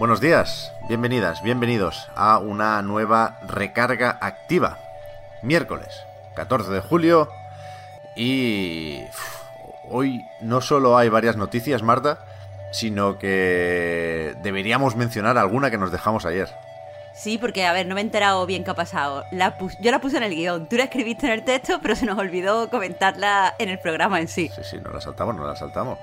Buenos días, bienvenidas, bienvenidos a una nueva recarga activa. Miércoles, 14 de julio y uf, hoy no solo hay varias noticias, Marta, sino que deberíamos mencionar alguna que nos dejamos ayer. Sí, porque, a ver, no me he enterado bien qué ha pasado. La yo la puse en el guion, tú la escribiste en el texto, pero se nos olvidó comentarla en el programa en sí. Sí, sí, nos la saltamos, nos la saltamos.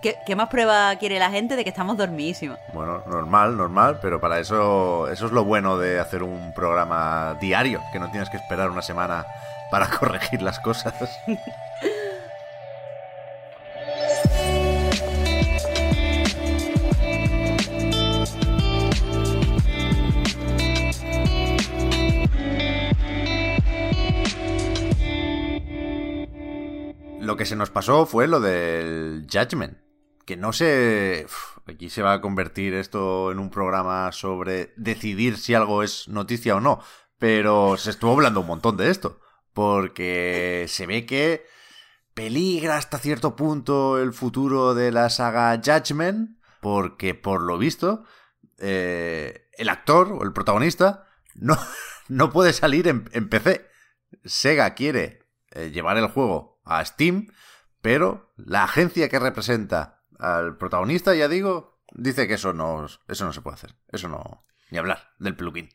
¿Qué, qué más prueba quiere la gente de que estamos dormidísimos? Bueno, normal, normal, pero para eso, eso es lo bueno de hacer un programa diario, que no tienes que esperar una semana para corregir las cosas. Lo que se nos pasó fue lo del Judgment. Que no sé. aquí se va a convertir esto en un programa sobre decidir si algo es noticia o no. Pero se estuvo hablando un montón de esto. Porque se ve que peligra hasta cierto punto el futuro de la saga Judgment. Porque por lo visto, eh, el actor o el protagonista no, no puede salir en, en PC. Sega quiere eh, llevar el juego a Steam, pero la agencia que representa al protagonista, ya digo, dice que eso no, eso no se puede hacer. Eso no. Ni hablar del plugin.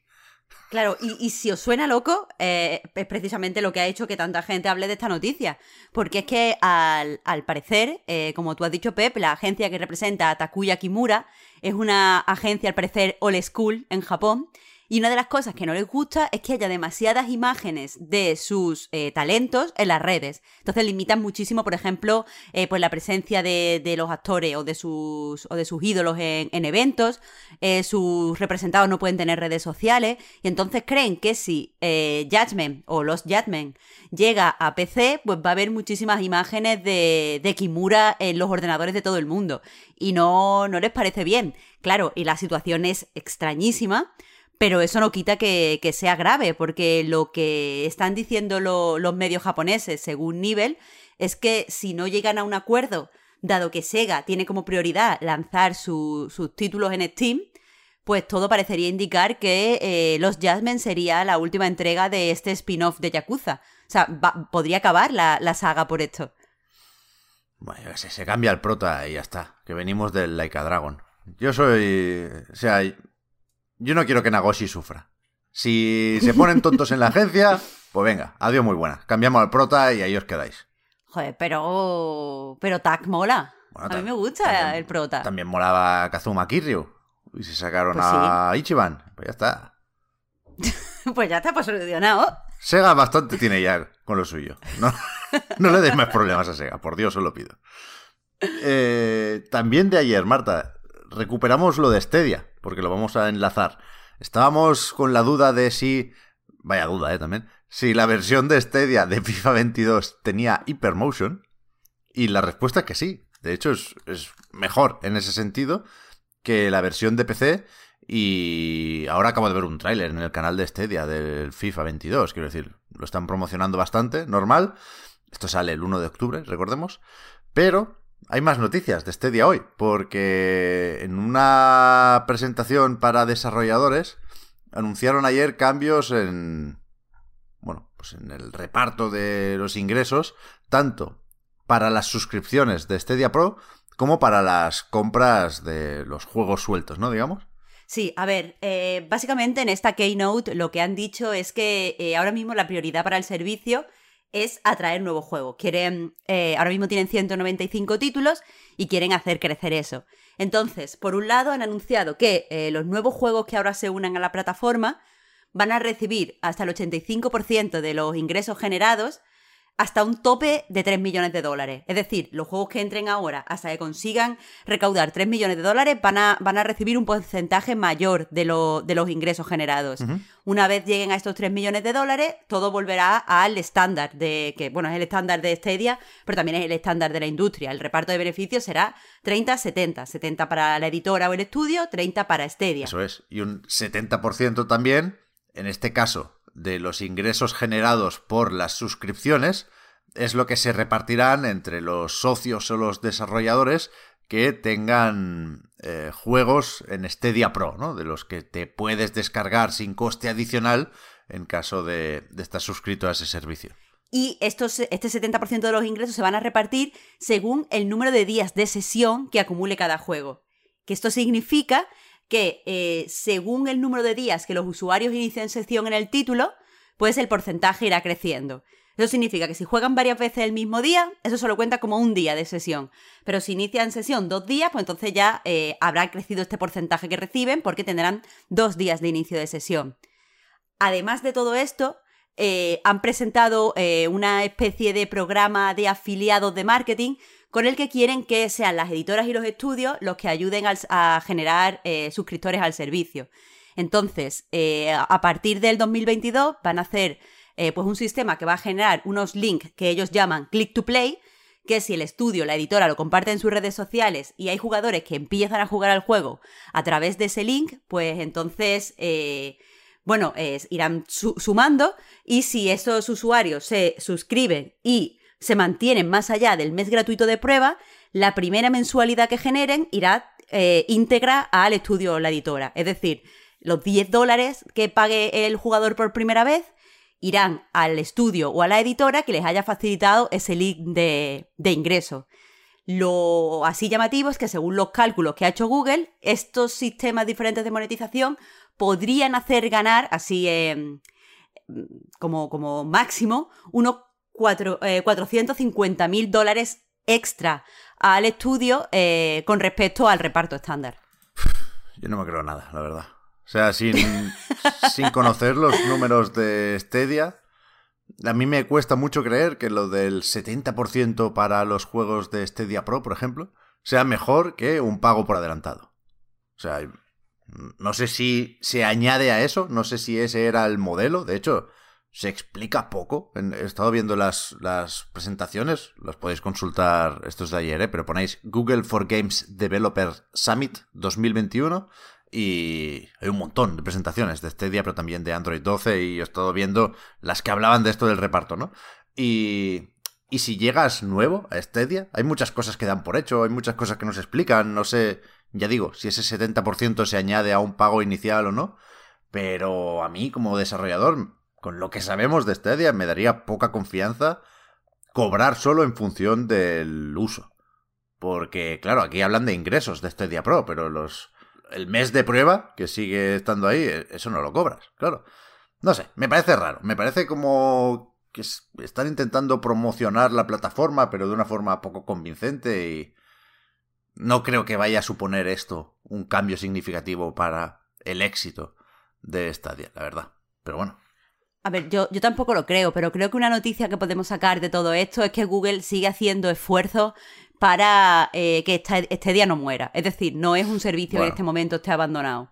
Claro, y, si os suena loco, eh, es precisamente lo que ha hecho que tanta gente hable de esta noticia. Porque es que al, al parecer, eh, como tú has dicho, Pep, la agencia que representa a Takuya Kimura es una agencia, al parecer, old school en Japón. Y una de las cosas que no les gusta es que haya demasiadas imágenes de sus eh, talentos en las redes. Entonces limitan muchísimo, por ejemplo, eh, pues la presencia de, de los actores o de sus, o de sus ídolos en, en eventos. Eh, sus representados no pueden tener redes sociales. Y entonces creen que si Judgment o los Judgment llega a PC, pues va a haber muchísimas imágenes de, de Kimura en los ordenadores de todo el mundo. Y no, no les parece bien. Claro, y la situación es extrañísima. Pero eso no quita que, sea grave, porque lo que están diciendo lo- los medios japoneses, según Nivel, es que si no llegan a un acuerdo, dado que Sega tiene como prioridad lanzar su- sus títulos en Steam, pues todo parecería indicar que eh, Los Jasmine sería la última entrega de este spin-off de Yakuza. O sea, va- podría acabar la, saga por esto. Bueno, sé, se cambia el prota y ya está. Que venimos del Laika Dragon. Yo soy. O sea, yo no quiero que Nagoshi sufra. Si se ponen tontos en la agencia, pues venga, adiós muy buena. Cambiamos al prota y ahí os quedáis. Joder, pero. Pero Tak mola. Bueno, a mí me gusta también- el prota. También molaba Kazuma Kiryu. Y se sacaron Pues a Ichiban. Pues ya está. Pues ya está, pues solucionado. Sega bastante tiene ya con lo suyo. No, no le des más problemas a Sega, por Dios, os lo pido. Eh, también de ayer, Marta, recuperamos lo de Stadia, porque lo vamos a enlazar. Estábamos con la duda de si. Vaya duda, eh, también. Si la versión de Stadia de FIFA 22 tenía Hypermotion. Y la respuesta es que sí. De hecho, es, es mejor en ese sentido que la versión de PC. Y ahora acabo de ver un tráiler en el canal de Stadia del FIFA 22. Quiero decir, lo están promocionando bastante, normal. Esto sale el 1 de octubre, recordemos. Pero hay más noticias de Stadia hoy, porque en una presentación para desarrolladores anunciaron ayer cambios en bueno, pues en el reparto de los ingresos, tanto para las suscripciones de Stadia Pro como para las compras de los juegos sueltos, ¿no? Digamos. Sí, a ver, eh, básicamente en esta Keynote lo que han dicho es que eh, ahora mismo la prioridad para el servicio es atraer nuevos juegos. Quieren, eh, ahora mismo tienen 195 títulos y quieren hacer crecer eso. Entonces, por un lado han anunciado que eh, los nuevos juegos que ahora se unan a la plataforma van a recibir hasta el 85% de los ingresos generados hasta un tope de 3 millones de dólares. Es decir, los juegos que entren ahora, hasta que consigan recaudar 3 millones de dólares, van a, van a recibir un porcentaje mayor de, de los ingresos generados. Una vez lleguen a estos 3 millones de dólares, todo volverá al estándar de, que bueno, es el estándar de Stadia, pero también es el estándar de la industria. El reparto de beneficios será 30-70. 70 para la editora o el estudio, 30 para Stadia. Eso es. Y un 70% también, en este caso, de los ingresos generados por las suscripciones es lo que se repartirán entre los socios o los desarrolladores que tengan eh, juegos en Stadia Pro, ¿no? De los que te puedes descargar sin coste adicional en caso de, estar suscrito a ese servicio. Y estos, este 70% de los ingresos se van a repartir según el número de días de sesión que acumule cada juego. Que esto significa que eh, según el número de días que los usuarios inician sesión en el título, pues el porcentaje irá creciendo. Eso significa que si juegan varias veces el mismo día, eso solo cuenta como un día de sesión. Pero si inician sesión dos días, pues entonces ya eh, habrá crecido este porcentaje que reciben porque tendrán dos días de inicio de sesión. Además de todo esto, eh, han presentado una especie de programa de afiliados de marketing con el que quieren que sean las editoras y los estudios los que ayuden a generar eh, suscriptores al servicio. Entonces, eh, a partir del 2022 van a hacer eh, pues un sistema que va a generar unos links que ellos llaman click to play, que si el estudio, la editora lo comparte en sus redes sociales y hay jugadores que empiezan a jugar al juego a través de ese link, pues entonces, bueno, irán sumando y si esos usuarios se suscriben y se mantienen más allá del mes gratuito de prueba, la primera mensualidad que generen irá eh, íntegra al estudio o la editora. Es decir, los 10 dólares que pague el jugador por primera vez irán al estudio o a la editora que les haya facilitado ese link de, ingreso. Lo así llamativo es que según los cálculos que ha hecho Google, estos sistemas diferentes de monetización podrían hacer ganar, así em, como, como máximo, unos 450 eh, mil dólares extra al estudio eh, con respecto al reparto estándar. Yo no me creo nada, la verdad. O sea, sin, sin conocer los números de Stadia, a mí me cuesta mucho creer que lo del 70% para los juegos de Stadia Pro, por ejemplo, sea mejor que un pago por adelantado. O sea, no sé si se añade a eso, no sé si ese era el modelo. De hecho, se explica poco. He estado viendo las, las presentaciones, las podéis consultar, estos de ayer, ¿eh? pero ponéis Google for Games Developer Summit 2021 y hay un montón de presentaciones de este día, pero también de Android 12 y he estado viendo las que hablaban de esto del reparto, ¿no? Y, y si llegas nuevo a Stadia, hay muchas cosas que dan por hecho, hay muchas cosas que nos explican, no sé, ya digo, si ese 70% se añade a un pago inicial o no, pero a mí como desarrollador con lo que sabemos de Stadia, me daría poca confianza cobrar solo en función del uso. Porque, claro, aquí hablan de ingresos de Stadia Pro, pero los el mes de prueba que sigue estando ahí, e, eso no lo cobras, claro. No sé, me parece raro. Me parece como que están intentando promocionar la plataforma, pero de una forma poco convincente y no creo que vaya a suponer esto un cambio significativo para el éxito de Stadia, la verdad. Pero bueno, a ver, yo, yo tampoco lo creo, pero creo que una noticia que podemos sacar de todo esto es que Google sigue haciendo esfuerzos para eh, que este, día no muera. Es decir, no es un servicio que en este momento esté abandonado.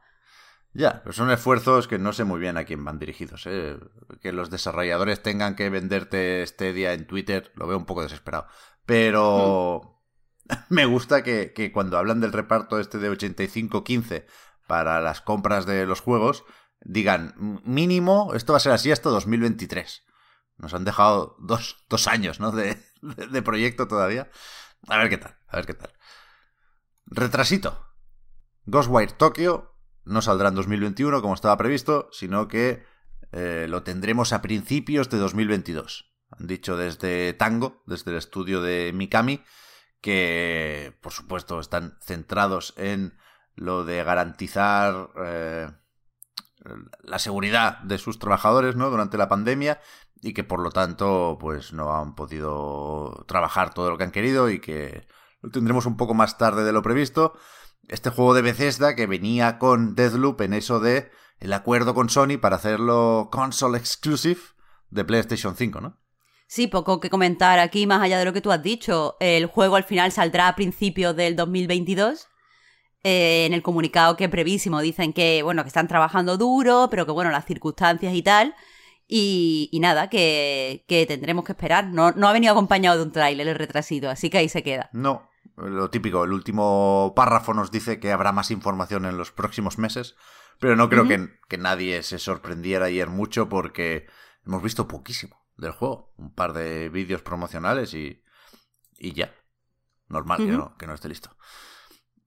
Ya, pero son esfuerzos que no sé muy bien a quién van dirigidos. ¿eh? Que los desarrolladores tengan que venderte este día en Twitter, lo veo un poco desesperado. Pero me gusta que, que, cuando hablan del reparto este de 85-15 para las compras de los juegos, digan, mínimo, esto va a ser así hasta 2023. Nos han dejado dos, años, ¿no? De, de, proyecto todavía. A ver qué tal, a ver qué tal. Retrasito. Ghostwire Tokyo no saldrá en 2021 como estaba previsto, sino que eh, lo tendremos a principios de 2022. Han dicho desde Tango, desde el estudio de Mikami, que por supuesto están centrados en lo de garantizar eh, la seguridad de sus trabajadores, ¿no? Durante la pandemia y que por lo tanto, pues no han podido trabajar todo lo que han querido y que lo tendremos un poco más tarde de lo previsto. Este juego de Bethesda que venía con Deathloop en eso de el acuerdo con Sony para hacerlo console exclusive de PlayStation 5, ¿no? Sí, poco que comentar aquí, más allá de lo que tú has dicho. El juego al final saldrá a principios del 2022. Eh, en el comunicado que es brevísimo dicen que, bueno, que están trabajando duro, pero que, bueno, las circunstancias y tal. Y, nada, que, tendremos que esperar. No, no ha venido acompañado de un tráiler el retrasito, así que ahí se queda. No, lo típico, el último párrafo nos dice que habrá más información en los próximos meses, pero no creo que, que, nadie se sorprendiera ayer mucho porque hemos visto poquísimo del juego. Un par de vídeos promocionales y, y ya. Normal que, no, que no esté listo.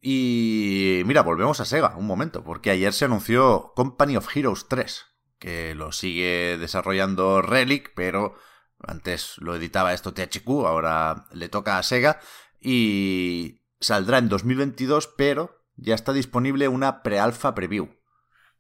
Y mira, volvemos a Sega un momento, porque ayer se anunció Company of Heroes 3, que lo sigue desarrollando Relic, pero antes lo editaba esto THQ, ahora le toca a Sega y saldrá en 2022, pero ya está disponible una pre-alpha preview.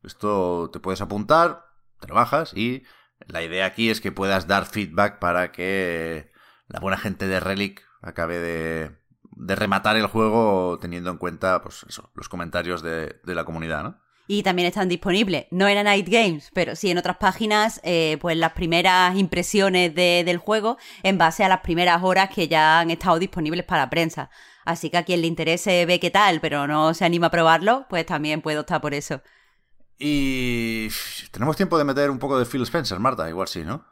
Esto te puedes apuntar, trabajas y la idea aquí es que puedas dar feedback para que la buena gente de Relic acabe de, de rematar el juego teniendo en cuenta pues eso, los comentarios de, de la comunidad, ¿no? y también están disponibles, no en Night Games, pero sí en otras páginas, eh, pues las primeras impresiones del juego en base a las primeras horas que ya han estado disponibles para la prensa. Así que a quien le interese ve qué tal, pero no se anima a probarlo, pues también puede optar por eso. Y tenemos tiempo de meter un poco de Phil Spencer, Marta, igual sí, ¿no?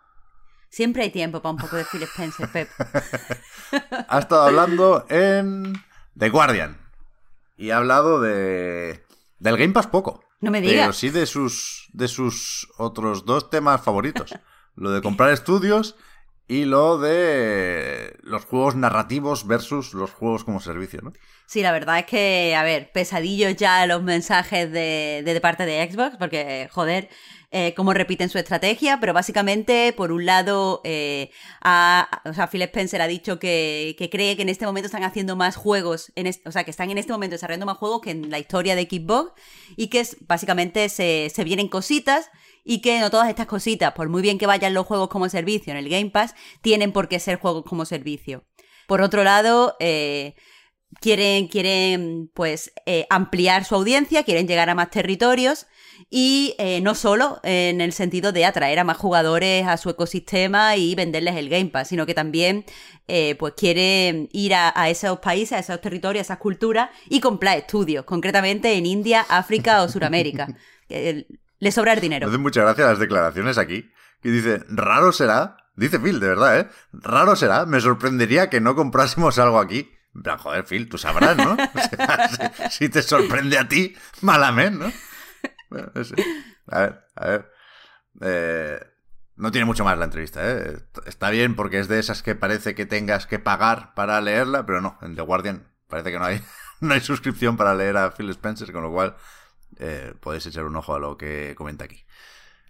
Siempre hay tiempo para un poco de Phil Spencer, Pep. ha estado hablando en The Guardian y ha hablado de del Game Pass poco. No me digas. Pero sí de sus, de sus otros dos temas favoritos. lo de comprar estudios y lo de los juegos narrativos versus los juegos como servicio, ¿no? Sí, la verdad es que, a ver, pesadillos ya los mensajes de, de, parte de Xbox, porque, joder, eh, cómo repiten su estrategia, pero básicamente, por un lado, eh, o sea, Phil Spencer ha dicho que, cree que en este momento están haciendo más juegos, en o sea, que están en este momento desarrollando más juegos que en la historia de Xbox y que básicamente se, se vienen cositas y que no todas estas cositas, por muy bien que vayan los juegos como servicio en el Game Pass, tienen por qué ser juegos como servicio. Por otro lado, eh, quieren, quieren pues ampliar su audiencia, quieren llegar a más territorios y eh, no solo en el sentido de atraer a más jugadores a su ecosistema y venderles el Game Pass, sino que también eh, pues quiere ir a, esos países, a esos territorios, a esas culturas y comprar estudios, concretamente en India, África o Sudamérica. Le sobra dinero. Muchas gracias las declaraciones aquí, que dice, raro será, dice Phil, de verdad, ¿eh? Raro será, me sorprendería que no comprásemos algo aquí. joder, Phil, tú sabrás, ¿no? si, te sorprende a ti, malamente, ¿no? A ver, a ver. Eh, no tiene mucho más la entrevista, ¿eh? Está bien porque es de esas que parece que tengas que pagar para leerla, pero no, en The Guardian parece que no hay, no hay suscripción para leer a Phil Spencer, con lo cual eh, podéis echar un ojo a lo que comenta aquí.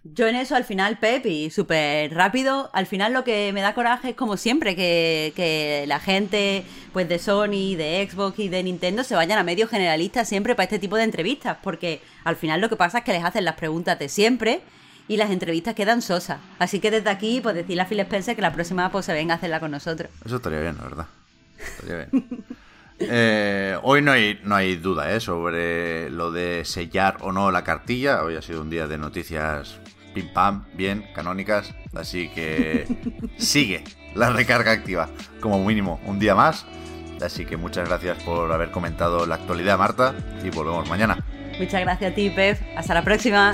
Yo en eso al final, Pep, y súper rápido, al final lo que me da coraje es como siempre que, la gente pues de Sony, de Xbox y de Nintendo se vayan a medios generalistas siempre para este tipo de entrevistas, porque al final lo que pasa es que les hacen las preguntas de siempre y las entrevistas quedan sosas. Así que desde aquí, pues decirle a Phil Spencer que la próxima pues se venga a hacerla con nosotros. Eso estaría bien, la verdad. Estaría bien. Eh, hoy no hay, no hay duda ¿eh? sobre lo de sellar o no la cartilla. Hoy ha sido un día de noticias pim pam, bien, canónicas. Así que sigue la recarga activa, como mínimo un día más. Así que muchas gracias por haber comentado la actualidad, Marta, y volvemos mañana. Muchas gracias a ti, Pep. Hasta la próxima.